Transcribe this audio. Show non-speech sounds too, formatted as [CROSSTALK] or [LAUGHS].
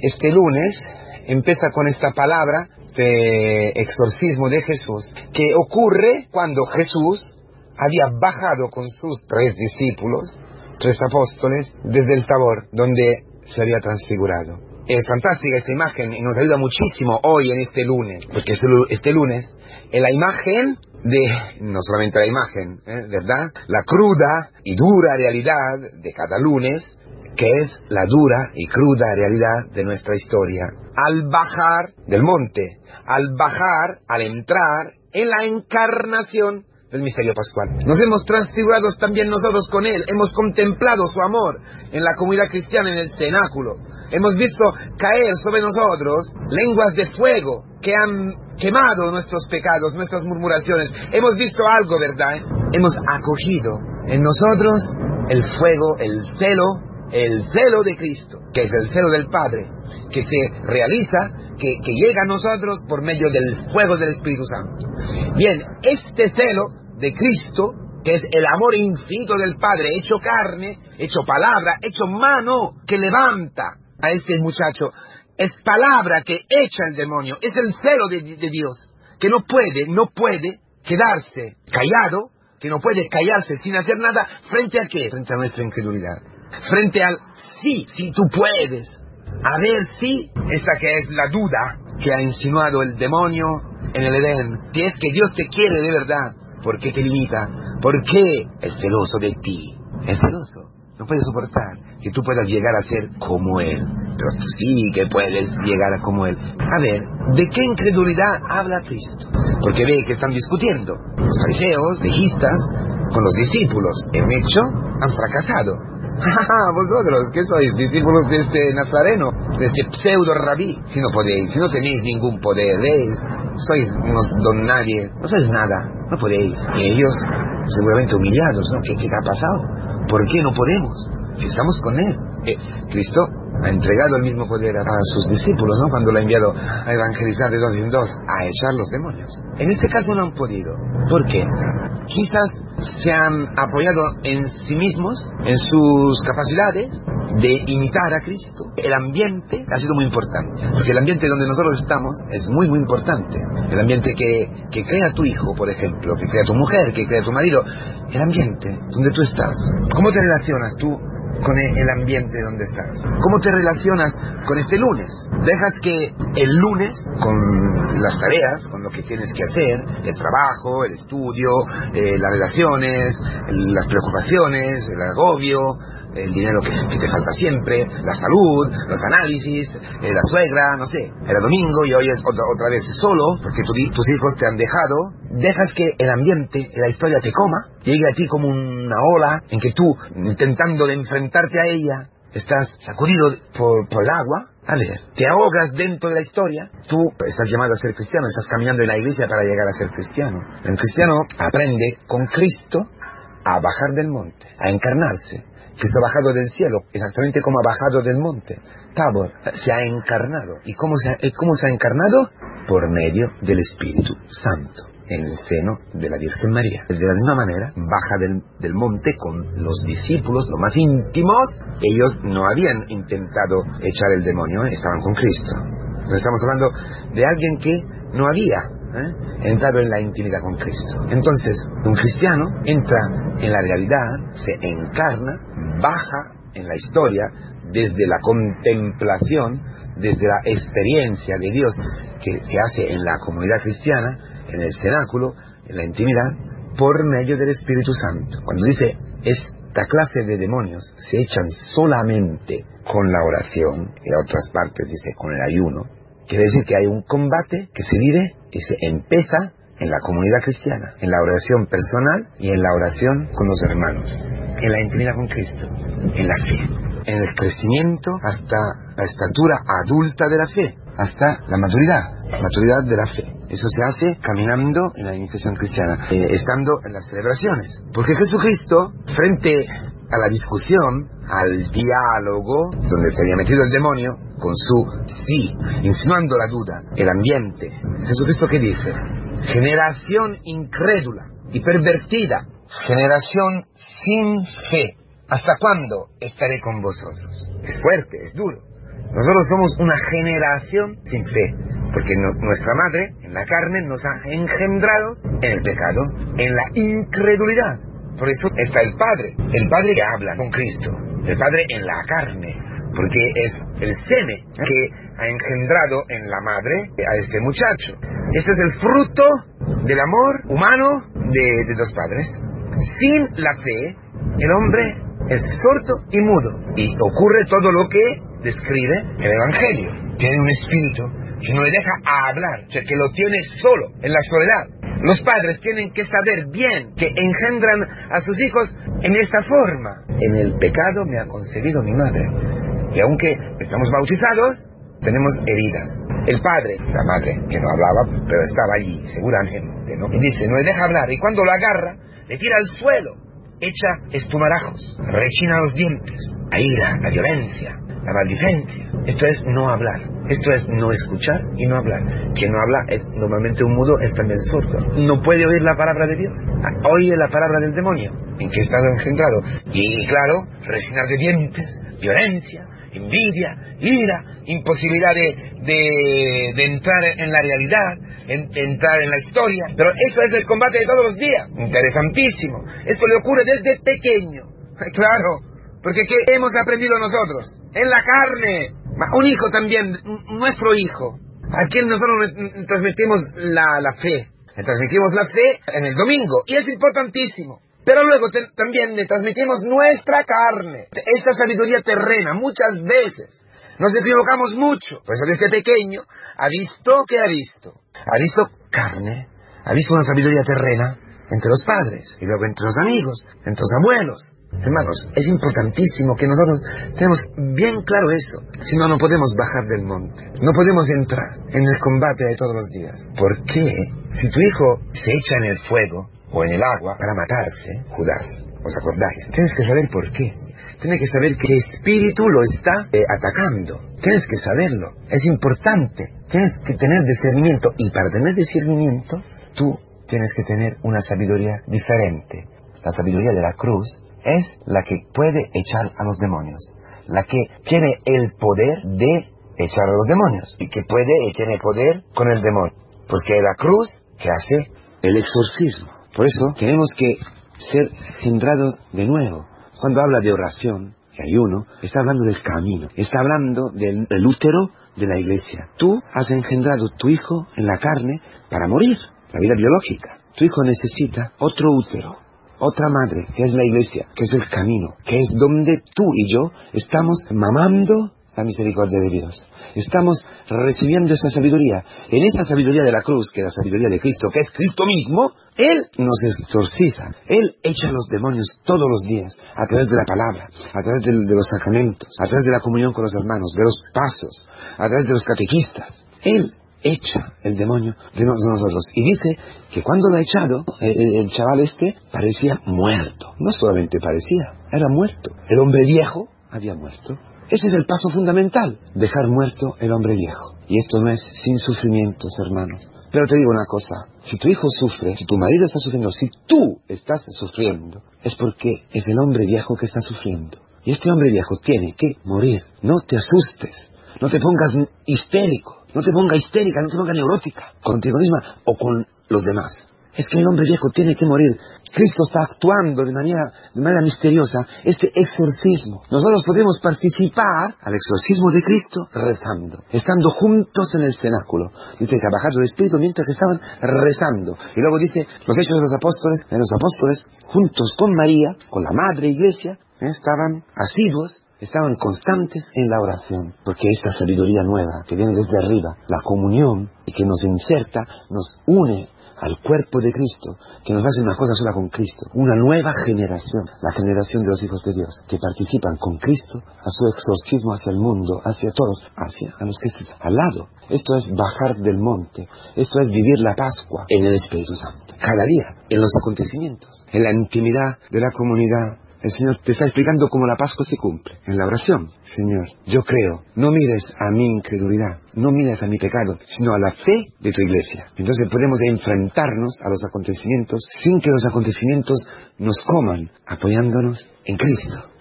este lunes empieza con esta palabra de exorcismo de Jesús, que ocurre cuando Jesús había bajado con sus tres discípulos, tres apóstoles, desde el Tabor, donde se había transfigurado. Es fantástica esta imagen y nos ayuda muchísimo hoy en este lunes, porque este lunes es la imagen de, no solamente la imagen, ¿eh? ¿verdad? La cruda y dura realidad de cada lunes, que es la dura y cruda realidad de nuestra historia. Al bajar del monte, al bajar, al entrar en la encarnación del misterio pascual. Nos hemos transfigurado también nosotros con Él, hemos contemplado su amor en la comunidad cristiana, en el cenáculo. Hemos visto caer sobre nosotros lenguas de fuego que han quemado nuestros pecados, nuestras murmuraciones. Hemos visto algo, ¿verdad? Hemos acogido en nosotros el fuego, el celo, el celo de Cristo, que es el celo del Padre, que se realiza, que, llega a nosotros por medio del fuego del Espíritu Santo. Bien, este celo de Cristo, que es el amor infinito del Padre, hecho carne, hecho palabra, hecho mano, que levanta a este muchacho, es palabra que echa el demonio, es el celo de, de Dios, que no puede, no puede quedarse callado, que no puede callarse sin hacer nada, frente a qué? Frente a nuestra incredulidad. Frente al sí, sí tú puedes. A ver si, esta que es la duda que ha insinuado el demonio en el Edén, si es que Dios te quiere de verdad, ¿por qué te limita? ¿Por qué es celoso de ti? Es celoso. No puede soportar que tú puedas llegar a ser como Él. Pero tú sí que puedes llegar a como Él. A ver, ¿de qué incredulidad habla Cristo? Porque ve que están discutiendo. Los fariseos, legistas, con los discípulos. En hecho, han fracasado. Vosotros, ¿qué sois? Discípulos de este nazareno, de este pseudo rabí. Si no podéis, si no tenéis ningún poder, ¿veis? Sois unos don nadie, no sois nada, no podéis. Y ellos, seguramente humillados, ¿no? ¿Qué, qué ha pasado? ¿Por qué no podemos? Si estamos con Él. Eh, Cristo ha entregado el mismo poder a, sus discípulos, ¿no? Cuando lo ha enviado a evangelizar de dos en dos, a echar los demonios. En este caso no han podido. ¿Por qué? Quizás se han apoyado en sí mismos, en sus capacidades, de imitar a Cristo. El ambiente ha sido muy importante, porque el ambiente donde nosotros estamos es muy, muy importante. El ambiente que, que crea tu hijo, por ejemplo, que crea tu mujer, que crea tu marido. El ambiente donde tú estás. ¿Cómo te relacionas tú con el ambiente donde estás? ¿Cómo te relacionas con este lunes? Dejas que el lunes, con las tareas, con lo que tienes que hacer, el trabajo, el estudio, eh, las relaciones, las preocupaciones, el agobio, el dinero que, te falta siempre, la salud, los análisis, eh, la suegra, no sé. Era domingo y hoy es otra, otra vez solo, porque tus hijos te han dejado. Dejas que el ambiente, la historia te coma, llegue a ti como una ola en que tú, intentando de enfrentarte a ella, estás sacudido por, por el agua, a ver, te ahogas dentro de la historia, tú estás llamado a ser cristiano, estás caminando en la iglesia para llegar a ser cristiano. El cristiano aprende con Cristo a bajar del monte, a encarnarse, Cristo ha bajado del cielo, exactamente como ha bajado del monte. Tabor se ha encarnado. ¿Y cómo se ha, cómo se ha encarnado? Por medio del Espíritu Santo en el seno de la Virgen María. De la misma manera, baja del, del, monte con los discípulos, los más íntimos. Ellos no habían intentado echar el demonio, estaban con Cristo. Entonces estamos hablando de alguien que no había ¿eh? entrado en la intimidad con Cristo. Entonces, un cristiano entra en la realidad, se encarna, baja en la historia desde la contemplación, desde la experiencia de Dios que se hace en la comunidad cristiana, en el cenáculo, en la intimidad, por medio del Espíritu Santo. Cuando dice esta clase de demonios se echan solamente con la oración, y en otras partes dice con el ayuno, quiere decir que hay un combate que se vive y se empieza en la comunidad cristiana, en la oración personal y en la oración con los hermanos, en la intimidad con Cristo, en la fe, en el crecimiento hasta la estatura adulta de la fe, hasta la maturidad, maturidad de la fe. Eso se hace caminando en la iniciación cristiana, eh, estando en las celebraciones. Porque Jesucristo, frente a la discusión, al diálogo, donde se había metido el demonio, con su sí, insinuando la duda, el ambiente. Jesucristo qué dice? generación incrédula y pervertida, generación sin fe. ¿Hasta cuándo estaré con vosotros? Es fuerte, es duro. Nosotros somos una generación sin fe, porque nuestra madre, en la carne, nos ha engendrado en el pecado, en la incredulidad. Por eso está el Padre, el Padre que habla con Cristo, el Padre en la carne, porque es el seme que ha engendrado en la madre a este muchacho. Ese es el fruto del amor humano de, de los padres. Sin la fe, el hombre es sordo y mudo. Y ocurre todo lo que describe el Evangelio. Tiene un espíritu que no le deja hablar, o sea, que lo tiene solo, en la soledad. Los padres tienen que saber bien que engendran a sus hijos en esta forma. En el pecado me ha concebido mi madre. Y aunque estamos bautizados, tenemos heridas. El padre, la madre, que no hablaba, pero estaba allí, seguramente, ¿no? Y dice, no le deja hablar. Y cuando lo agarra, le tira al suelo, echa estumarajos, rechina los dientes, la ira, la violencia, la maldicencia. Esto es no hablar. Esto es no escuchar y no hablar. Quien no habla es normalmente un mudo, es también sordo. No puede oír la palabra de Dios. Ah, oye la palabra del demonio, en que está engendrado. Y claro, rechinar de dientes, violencia, envidia, ira, imposibilidad de, entrar en la realidad, en, entrar en la historia. Pero eso es el combate de todos los días. Interesantísimo. Esto le ocurre desde pequeño. [LAUGHS] Claro, porque ¿qué hemos aprendido nosotros? En la carne. Un hijo también, nuestro hijo. A quien nosotros transmitimos la, la fe. Le transmitimos la fe en el domingo. Y es importantísimo. Pero luego también le transmitimos nuestra carne, esta sabiduría terrena, muchas veces. Nos equivocamos mucho. Por eso desde pequeño ha visto que ha visto. Ha visto carne, ha visto una sabiduría terrena entre los padres y luego entre los amigos, entre los abuelos. Hermanos, es importantísimo que nosotros tenemos bien claro eso. Si no, no podemos bajar del monte. No podemos entrar en el combate de todos los días. ¿Por qué? Si tu hijo se echa en el fuego, o en el agua para matarse, Judas, ¿os acordáis? Tienes que saber por qué. Tienes que saber qué espíritu lo está eh, atacando. Tienes que saberlo. Es importante. Tienes que tener discernimiento. Y para tener discernimiento, tú tienes que tener una sabiduría diferente. La sabiduría de la cruz es la que puede echar a los demonios. La que tiene el poder de echar a los demonios. Y que puede y tiene poder con el demonio. Porque la cruz que hace el exorcismo. Por eso tenemos que ser generados de nuevo. Cuando habla de oración y ayuno, está hablando del camino, está hablando del, útero de la iglesia. Tú has engendrado tu hijo en la carne para morir, la vida biológica. Tu hijo necesita otro útero, otra madre, que es la iglesia, que es el camino, que es donde tú y yo estamos mamando la misericordia de Dios. Estamos recibiendo esa sabiduría. En esa sabiduría de la cruz, que es la sabiduría de Cristo, que es Cristo mismo, Él nos exorciza. Él echa los demonios todos los días, a través de la palabra, a través de, los sacramentos, a través de la comunión con los hermanos, de los pasos, a través de los catequistas. Él echa el demonio de nosotros. Y dice que cuando lo ha echado, el, chaval este parecía muerto. No solamente parecía, era muerto. El hombre viejo había muerto. Ese es el paso fundamental, dejar muerto el hombre viejo. Y esto no es sin sufrimientos, hermanos. Pero te digo una cosa, si tu hijo sufre, si tu marido está sufriendo, si tú estás sufriendo, es porque es el hombre viejo que está sufriendo. Y este hombre viejo tiene que morir. No te asustes, no te pongas histérico, no te pongas histérica, no te pongas neurótica contigo misma o con los demás. Es que el hombre viejo tiene que morir. Cristo está actuando de manera, de manera misteriosa este exorcismo. Nosotros podemos participar al exorcismo de Cristo rezando, estando juntos en el cenáculo. Dice que ha bajado el Espíritu mientras que estaban rezando. Y luego dice, los hechos de los apóstoles, de los apóstoles, juntos con María, con la Madre Iglesia, estaban asiduos estaban constantes en la oración, porque esta sabiduría nueva que viene desde arriba, la comunión y que nos inserta, nos une al cuerpo de Cristo, que nos hace una cosa sola con Cristo, una nueva generación, la generación de los hijos de Dios, que participan con Cristo a su exorcismo hacia el mundo, hacia todos, hacia a los que están al lado. Esto es bajar del monte, esto es vivir la Pascua en el Espíritu Santo, cada día, en los acontecimientos, en la intimidad de la comunidad, el Señor te está explicando cómo la Pascua se cumple en la oración. Señor, yo creo, no mires a mi incredulidad, no mires a mi pecado, sino a la fe de tu iglesia. Entonces podemos enfrentarnos a los acontecimientos sin que los acontecimientos nos coman, apoyándonos en Cristo.